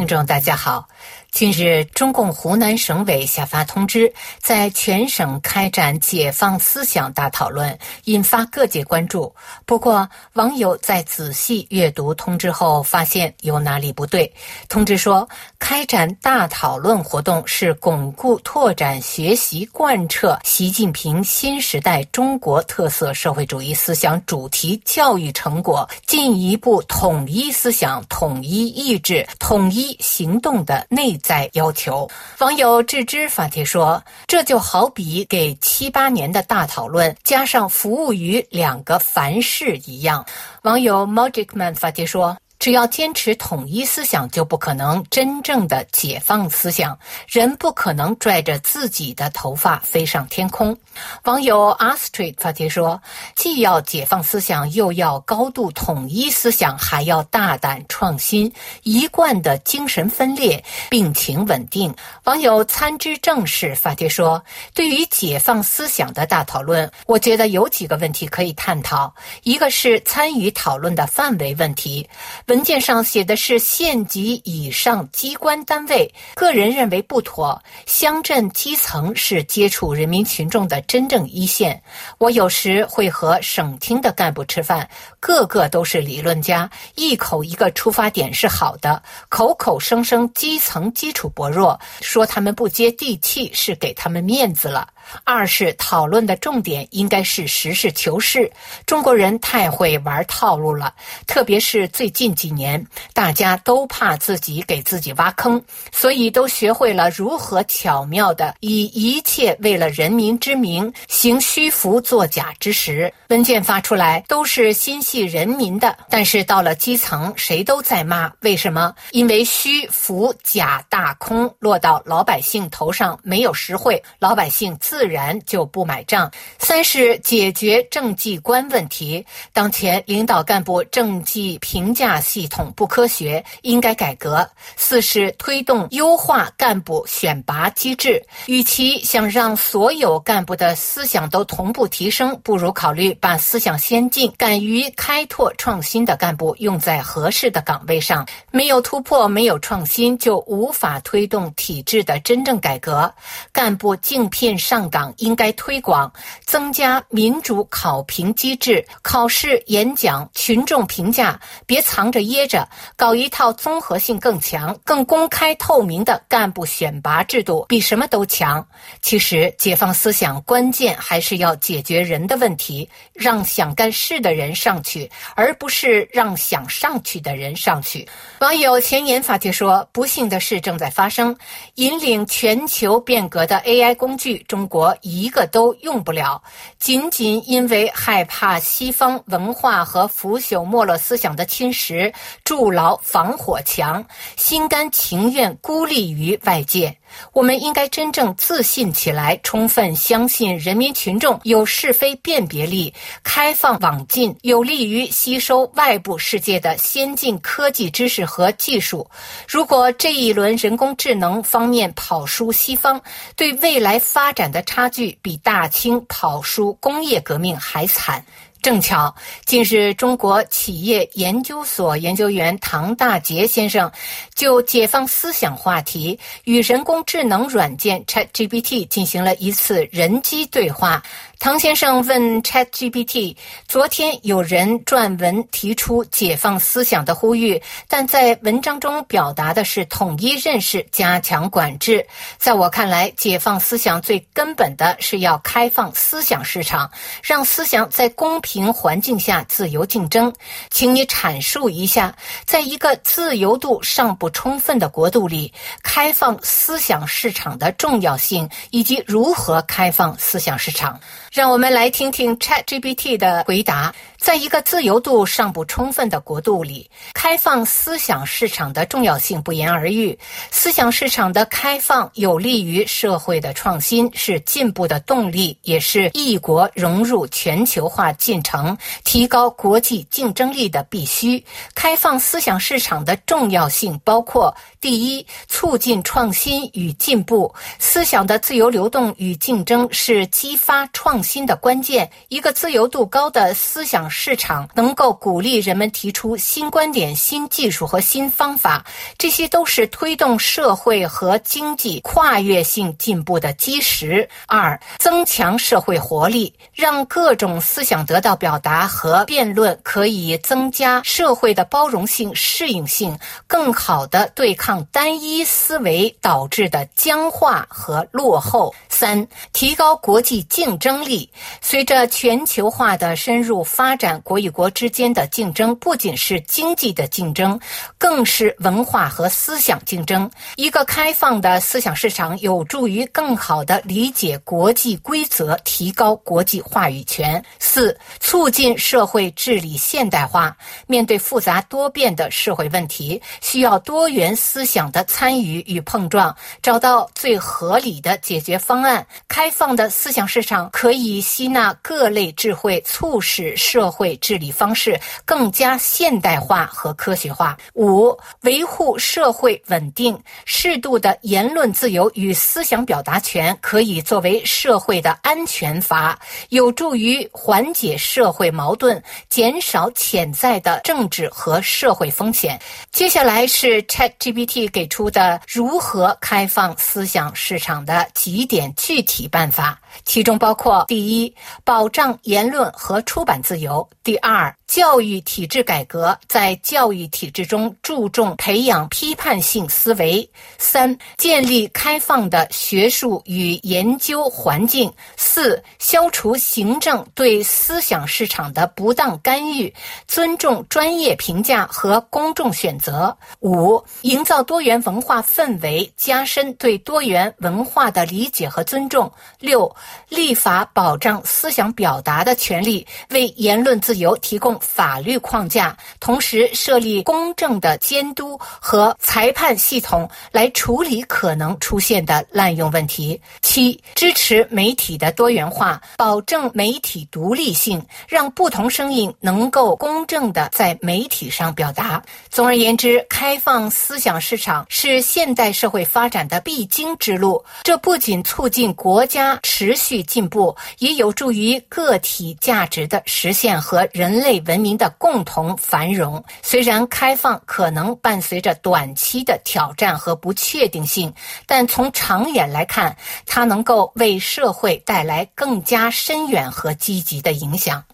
听众，大家好。近日，中共湖南省委下发通知，在全省开展解放思想大讨论，引发各界关注。不过，网友在仔细阅读通知后，发现有哪里不对。通知说，开展大讨论活动是巩固、拓展、学习、贯彻习近平新时代中国特色社会主义思想主题教育成果进一步统一思想、统一意志、统一行动的内。在要求网友置之发帖说：“这就好比给七八年的大讨论加上服务于两个凡事一样。”网友 Magicman 发帖说。只要坚持统一思想，就不可能真正的解放思想。人不可能拽着自己的头发飞上天空。网友 a s t r i d 发帖说：“既要解放思想，又要高度统一思想，还要大胆创新，一贯的精神分裂，病情稳定。”网友参知正事发帖说：“对于解放思想的大讨论，我觉得有几个问题可以探讨。一个是参与讨论的范围问题。”文件上写的是县级以上机关单位，个人认为不妥。乡镇基层是接触人民群众的真正一线。我有时会和省厅的干部吃饭，个个都是理论家，一口一个出发点是好的，口口声声基层基础薄弱，说他们不接地气是给他们面子了。二是讨论的重点应该是实事求是。中国人太会玩套路了，特别是最近几年，大家都怕自己给自己挖坑，所以都学会了如何巧妙的以一切为了人民之名行虚浮作假之实。文件发出来都是心系人民的，但是到了基层，谁都在骂。为什么？因为虚浮假大空落到老百姓头上没有实惠，老百姓自。自然就不买账。三是解决政绩观问题，当前领导干部政绩评价系统不科学，应该改革。四是推动优化干部选拔机制，与其想让所有干部的思想都同步提升，不如考虑把思想先进、敢于开拓创新的干部用在合适的岗位上。没有突破，没有创新，就无法推动体制的真正改革。干部竞聘上。党应该推广增加民主考评机制，考试、演讲、群众评价，别藏着掖着，搞一套综合性更强、更公开透明的干部选拔制度，比什么都强。其实，解放思想关键还是要解决人的问题，让想干事的人上去，而不是让想上去的人上去。网友前言发帖说：“不幸的事正在发生，引领全球变革的 AI 工具，中国。”一个都用不了，仅仅因为害怕西方文化和腐朽没落思想的侵蚀，筑牢防火墙，心甘情愿孤立于外界。我们应该真正自信起来，充分相信人民群众有是非辨别力，开放网进，有利于吸收外部世界的先进科技知识和技术。如果这一轮人工智能方面跑输西方，对未来发展的差距比大清跑输工业革命还惨。正巧，近日中国企业研究所研究员唐大杰先生就解放思想话题与人工智能软件 ChatGPT 进行了一次人机对话。唐先生问 ChatGPT：“ 昨天有人撰文提出解放思想的呼吁，但在文章中表达的是统一认识、加强管制。在我看来，解放思想最根本的是要开放思想市场，让思想在公平环境下自由竞争。请你阐述一下，在一个自由度尚不充分的国度里，开放思想市场的重要性，以及如何开放思想市场。”让我们来听听 ChatGPT 的回答。在一个自由度尚不充分的国度里，开放思想市场的重要性不言而喻。思想市场的开放有利于社会的创新，是进步的动力，也是一国融入全球化进程、提高国际竞争力的必须。开放思想市场的重要性包括：第一，促进创新与进步。思想的自由流动与竞争是激发创新的关键。一个自由度高的思想。市场能够鼓励人们提出新观点、新技术和新方法，这些都是推动社会和经济跨越性进步的基石。二、增强社会活力，让各种思想得到表达和辩论，可以增加社会的包容性、适应性，更好地对抗单一思维导致的僵化和落后。三、提高国际竞争力。随着全球化的深入发展，展国与国之间的竞争不仅是经济的竞争，更是文化和思想竞争。一个开放的思想市场有助于更好地理解国际规则，提高国际话语权。四、促进社会治理现代化。面对复杂多变的社会问题，需要多元思想的参与与碰撞，找到最合理的解决方案。开放的思想市场可以吸纳各类智慧，促使社会治理方式更加现代化和科学化。五、维护社会稳定，适度的言论自由与思想表达权可以作为社会的安全阀，有助于缓解社会矛盾，减少潜在的政治和社会风险。接下来是 ChatGPT 给出的如何开放思想市场的几点具体办法。其中包括：第一，保障言论和出版自由；第二，教育体制改革，在教育体制中注重培养批判性思维；三，建立开放的学术与研究环境；四，消除行政对思想市场的不当干预，尊重专业评价和公众选择；五，营造多元文化氛围，加深对多元文化的理解和尊重；六。立法保障思想表达的权利，为言论自由提供法律框架，同时设立公正的监督和裁判系统来处理可能出现的滥用问题。七，支持媒体的多元化，保证媒体独立性，让不同声音能够公正的在媒体上表达。总而言之，开放思想市场是现代社会发展的必经之路。这不仅促进国家持持续进步也有助于个体价值的实现和人类文明的共同繁荣。虽然开放可能伴随着短期的挑战和不确定性，但从长远来看，它能够为社会带来更加深远和积极的影响。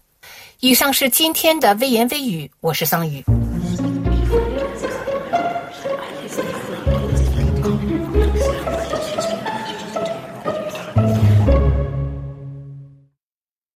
以上是今天的微言微语，我是桑宇。